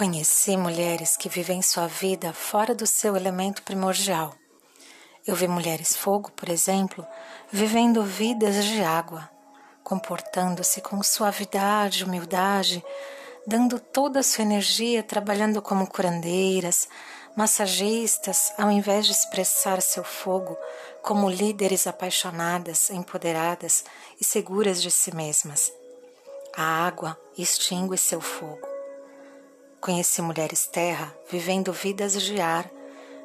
Conheci mulheres que vivem sua vida fora do seu elemento primordial. Eu vi mulheres fogo, por exemplo, vivendo vidas de água, comportando-se com suavidade, humildade, dando toda a sua energia trabalhando como curandeiras, massagistas, ao invés de expressar seu fogo como líderes apaixonadas, empoderadas e seguras de si mesmas. A água extingue seu fogo. Conheci mulheres terra vivendo vidas de ar,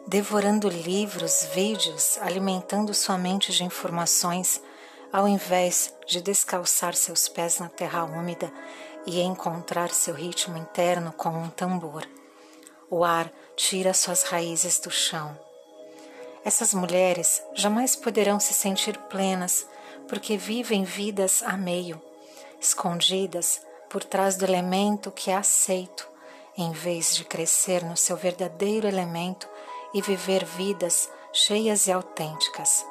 devorando livros, vídeos, alimentando sua mente de informações, ao invés de descalçar seus pés na terra úmida e encontrar seu ritmo interno com um tambor. O ar tira suas raízes do chão. Essas mulheres jamais poderão se sentir plenas porque vivem vidas a meio, escondidas por trás do elemento que é aceito em vez de crescer no seu verdadeiro elemento e viver vidas cheias e autênticas.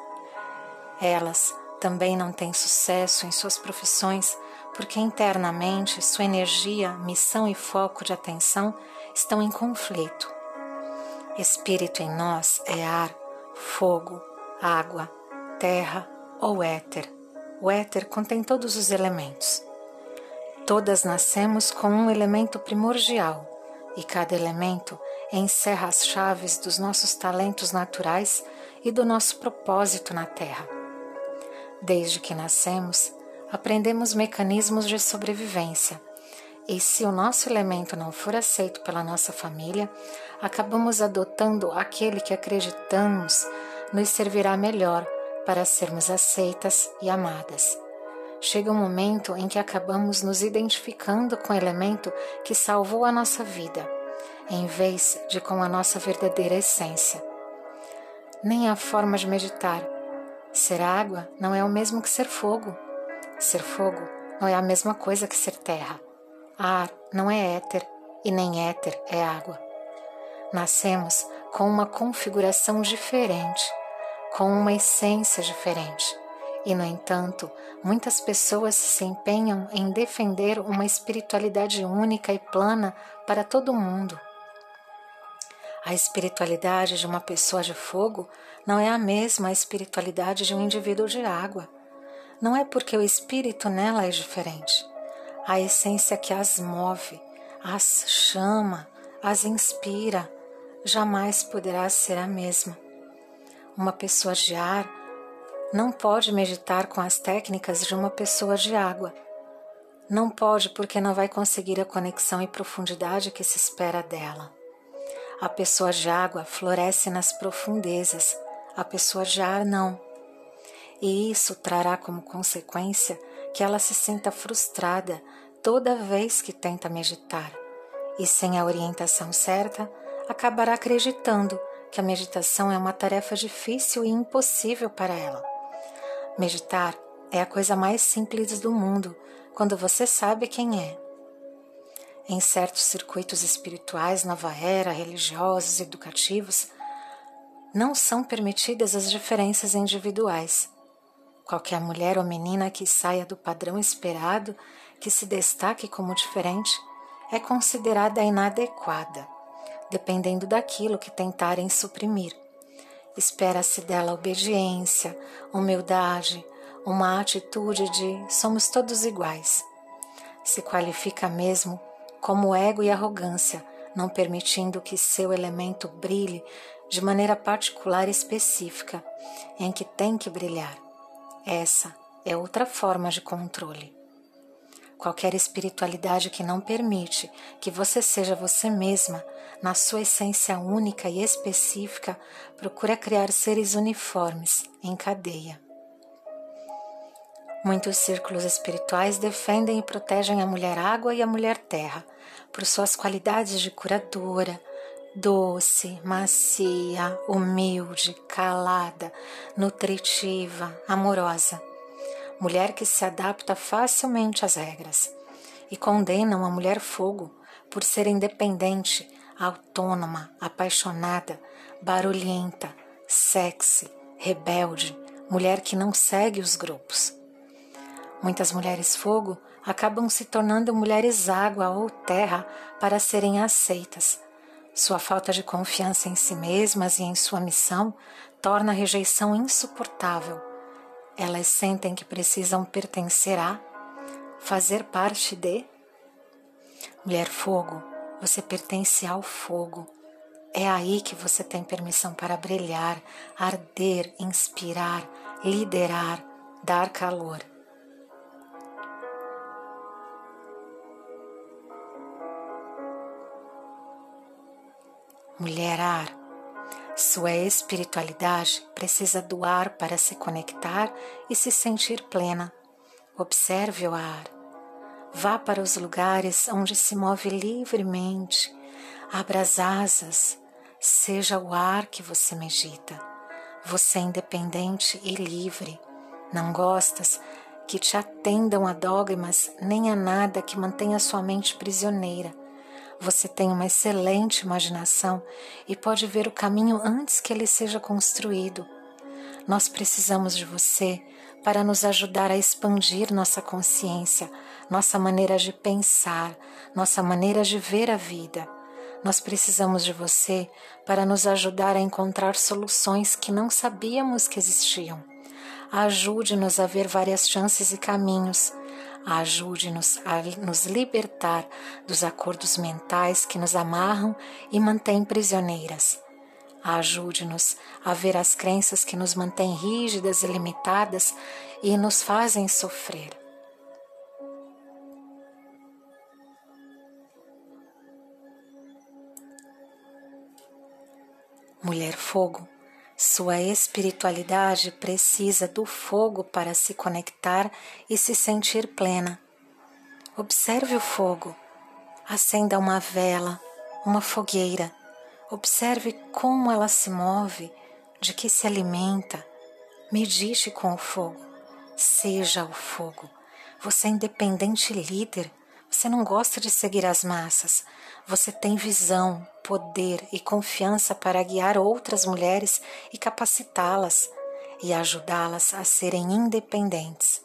Elas também não têm sucesso em suas profissões porque internamente sua energia, missão e foco de atenção estão em conflito. Espírito em nós é ar, fogo, água, terra ou éter. O éter contém todos os elementos. Todas nascemos com um elemento primordial, e cada elemento encerra as chaves dos nossos talentos naturais e do nosso propósito na Terra. Desde que nascemos, aprendemos mecanismos de sobrevivência, e se o nosso elemento não for aceito pela nossa família, acabamos adotando aquele que acreditamos nos servirá melhor para sermos aceitas e amadas chega um momento em que acabamos nos identificando com o elemento que salvou a nossa vida, em vez de com a nossa verdadeira essência. Nem a forma de meditar. Ser água não é o mesmo que ser fogo. Ser fogo não é a mesma coisa que ser terra. Ar não é éter e nem éter é água. Nascemos com uma configuração diferente, com uma essência diferente e, no entanto, muitas pessoas se empenham em defender uma espiritualidade única e plana para todo mundo. A espiritualidade de uma pessoa de fogo não é a mesma espiritualidade de um indivíduo de água. Não é porque o espírito nela é diferente. A essência que as move, as chama, as inspira, jamais poderá ser a mesma. Uma pessoa de ar não pode meditar com as técnicas de uma pessoa de água. Não pode porque não vai conseguir a conexão e profundidade que se espera dela. A pessoa de água floresce nas profundezas, a pessoa de ar não. E isso trará como consequência que ela se sinta frustrada toda vez que tenta meditar, e sem a orientação certa, acabará acreditando que a meditação é uma tarefa difícil e impossível para ela. Meditar é a coisa mais simples do mundo quando você sabe quem é. Em certos circuitos espirituais, nova era, religiosos, educativos, não são permitidas as diferenças individuais. Qualquer mulher ou menina que saia do padrão esperado, que se destaque como diferente, é considerada inadequada, dependendo daquilo que tentarem suprimir. Espera-se dela obediência, humildade, uma atitude de somos todos iguais. Se qualifica mesmo como ego e arrogância, não permitindo que seu elemento brilhe de maneira particular e específica, em que tem que brilhar. Essa é outra forma de controle. Qualquer espiritualidade que não permite que você seja você mesma na sua essência única e específica, procura criar seres uniformes, em cadeia. Muitos círculos espirituais defendem e protegem a mulher água e a mulher terra por suas qualidades de curadora, doce, macia, humilde, calada, nutritiva, amorosa. Mulher que se adapta facilmente às regras. E condenam a mulher fogo por ser independente, autônoma, apaixonada, barulhenta, sexy, rebelde, mulher que não segue os grupos. Muitas mulheres fogo acabam se tornando mulheres água ou terra para serem aceitas. Sua falta de confiança em si mesmas e em sua missão torna a rejeição insuportável. Elas sentem que precisam pertencer a, fazer parte de. Mulher Fogo, você pertence ao fogo. É aí que você tem permissão para brilhar, arder, inspirar, liderar, dar calor. Mulher ar, sua espiritualidade precisa do ar para se conectar e se sentir plena. Observe o ar. Vá para os lugares onde se move livremente. Abra as asas. Seja o ar que você medita. Você é independente e livre. Não gostas que te atendam a dogmas nem a nada que mantenha sua mente prisioneira você tem uma excelente imaginação e pode ver o caminho antes que ele seja construído. Nós precisamos de você para nos ajudar a expandir nossa consciência, nossa maneira de pensar, nossa maneira de ver a vida. Nós precisamos de você para nos ajudar a encontrar soluções que não sabíamos que existiam. Ajude-nos a ver várias chances e caminhos Ajude-nos a nos libertar dos acordos mentais que nos amarram e mantêm prisioneiras. Ajude-nos a ver as crenças que nos mantêm rígidas e limitadas e nos fazem sofrer. Mulher Fogo, sua espiritualidade precisa do fogo para se conectar e se sentir plena. Observe o fogo. Acenda uma vela, uma fogueira. Observe como ela se move, de que se alimenta. Medite com o fogo. Seja o fogo. Você é independente líder. Você não gosta de seguir as massas. Você tem visão, poder e confiança para guiar outras mulheres e capacitá-las e ajudá-las a serem independentes.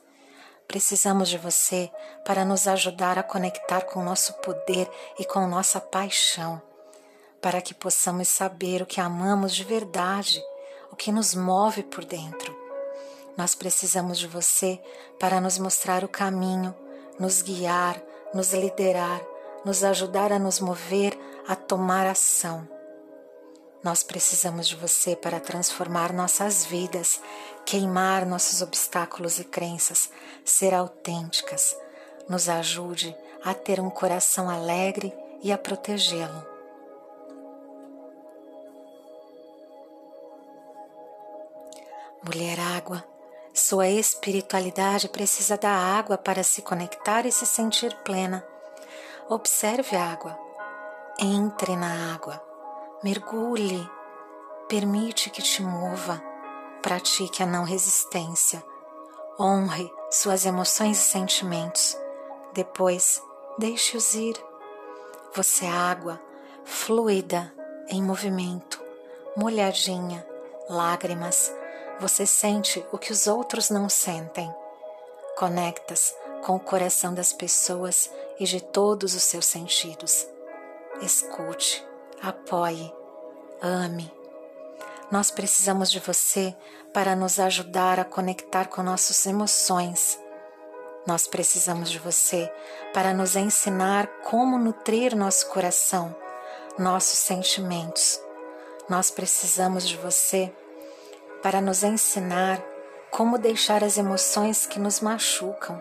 Precisamos de você para nos ajudar a conectar com nosso poder e com nossa paixão, para que possamos saber o que amamos de verdade, o que nos move por dentro. Nós precisamos de você para nos mostrar o caminho, nos guiar, nos liderar nos ajudar a nos mover a tomar ação. Nós precisamos de você para transformar nossas vidas, queimar nossos obstáculos e crenças, ser autênticas. Nos ajude a ter um coração alegre e a protegê-lo. Mulher água, sua espiritualidade precisa da água para se conectar e se sentir plena. Observe a água. Entre na água. Mergulhe. Permite que te mova. Pratique a não resistência. Honre suas emoções e sentimentos. Depois, deixe-os ir. Você é água, fluida, em movimento, molhadinha, lágrimas. Você sente o que os outros não sentem. Conectas com o coração das pessoas e de todos os seus sentidos. Escute, apoie, ame. Nós precisamos de você para nos ajudar a conectar com nossas emoções. Nós precisamos de você para nos ensinar como nutrir nosso coração, nossos sentimentos. Nós precisamos de você para nos ensinar como deixar as emoções que nos machucam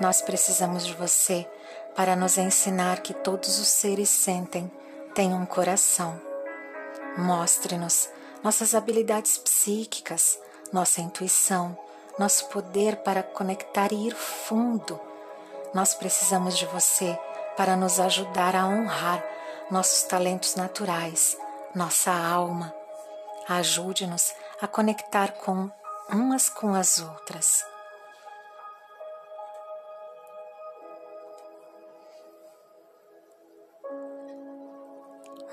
nós precisamos de você para nos ensinar que todos os seres sentem, têm um coração. Mostre-nos nossas habilidades psíquicas, nossa intuição, nosso poder para conectar e ir fundo. Nós precisamos de você para nos ajudar a honrar nossos talentos naturais, nossa alma. Ajude-nos a conectar com umas com as outras.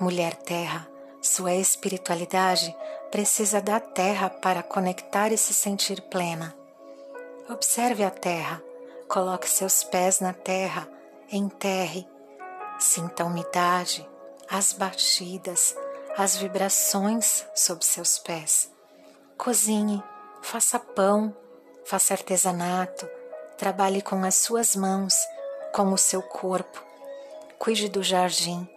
Mulher Terra, sua espiritualidade precisa da Terra para conectar e se sentir plena. Observe a Terra Coloque seus pés na terra, enterre, sinta a umidade, as batidas, as vibrações sob seus pés. Cozinhe, faça pão, faça artesanato, trabalhe com as suas mãos, com o seu corpo. Cuide do jardim.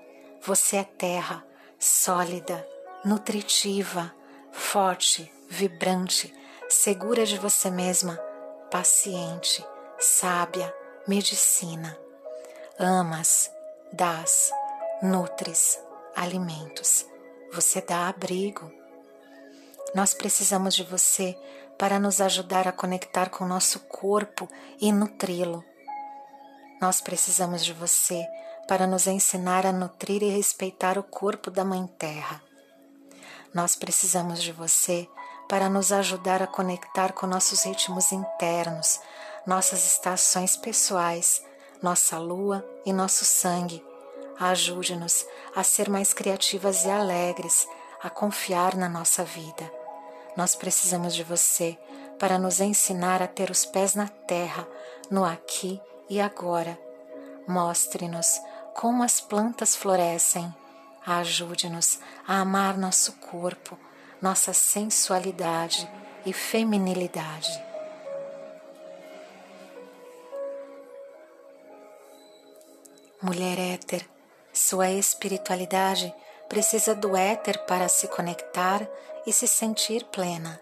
Você é terra, sólida, nutritiva, forte, vibrante, segura de você mesma, paciente, sábia, medicina. Amas, dás, nutres, alimentos. Você dá abrigo. Nós precisamos de você para nos ajudar a conectar com o nosso corpo e nutri-lo. Nós precisamos de você para nos ensinar a nutrir e respeitar o corpo da Mãe Terra. Nós precisamos de você para nos ajudar a conectar com nossos ritmos internos, nossas estações pessoais, nossa lua e nosso sangue. Ajude-nos a ser mais criativas e alegres, a confiar na nossa vida. Nós precisamos de você para nos ensinar a ter os pés na terra, no aqui e agora. Mostre-nos como as plantas florescem. Ajude-nos a amar nosso corpo, nossa sensualidade e feminilidade. Mulher éter, sua espiritualidade precisa do éter para se conectar e se sentir plena.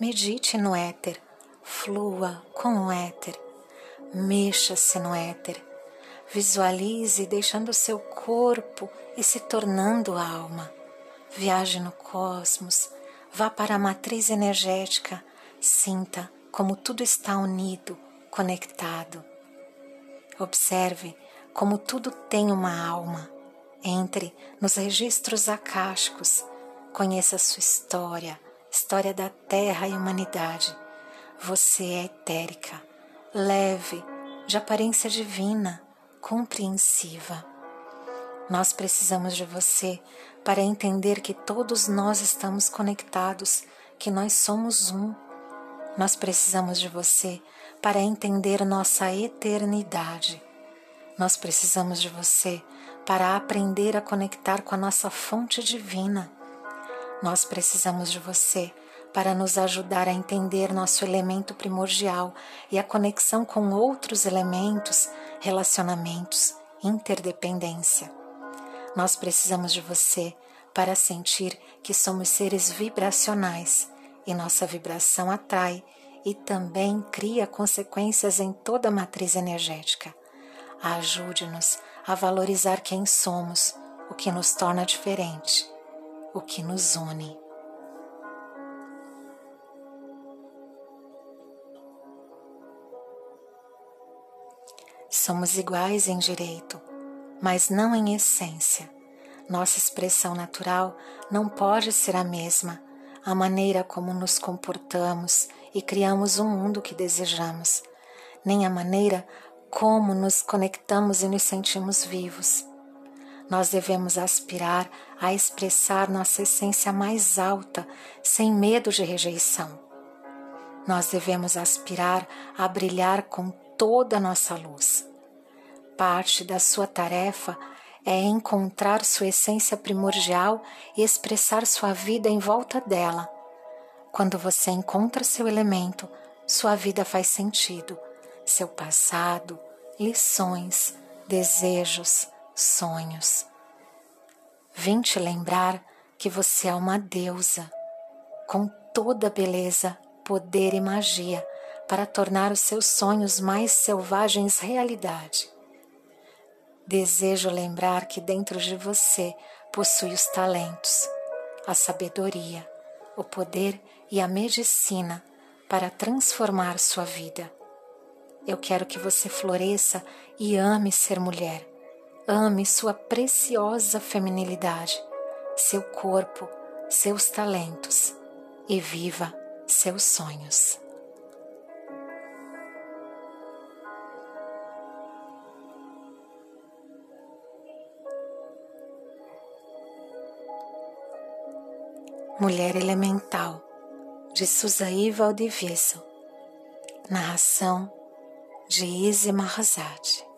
Medite no éter, flua com o éter, mexa-se no éter Visualize deixando seu corpo e se tornando alma. Viaje no cosmos, vá para a matriz energética, sinta como tudo está unido, conectado. Observe como tudo tem uma alma. Entre nos registros akáshicos, conheça sua história, história da Terra e humanidade. Você é etérica, leve, de aparência divina compreensiva. Nós precisamos de você para entender que todos nós estamos conectados, que nós somos um. Nós precisamos de você para entender nossa eternidade. Nós precisamos de você para aprender a conectar com a nossa fonte divina. Nós precisamos de você para nos ajudar a entender nosso elemento primordial e a conexão com outros elementos relacionamentos, interdependência. Nós precisamos de você para sentir que somos seres vibracionais e nossa vibração atrai e também cria consequências em toda a matriz energética. Ajude-nos a valorizar quem somos, o que nos torna diferente, o que nos une. Somos iguais em direito, mas não em essência. Nossa expressão natural não pode ser a mesma, a maneira como nos comportamos e criamos o mundo que desejamos, nem a maneira como nos conectamos e nos sentimos vivos. Nós devemos aspirar a expressar nossa essência mais alta, sem medo de rejeição. Nós devemos aspirar a brilhar com toda a nossa luz. Parte da sua tarefa é encontrar sua essência primordial e expressar sua vida em volta dela. Quando você encontra seu elemento, sua vida faz sentido, seu passado, lições, desejos, sonhos. Vim te lembrar que você é uma deusa, com toda beleza, poder e magia para tornar os seus sonhos mais selvagens realidade. Desejo lembrar que dentro de você possui os talentos, a sabedoria, o poder e a medicina para transformar sua vida. Eu quero que você floresça e ame ser mulher. Ame sua preciosa feminilidade, seu corpo, seus talentos e viva seus sonhos. Mulher Elemental, de Suzaí Valdiviso. Narração de Izzy Mahazade.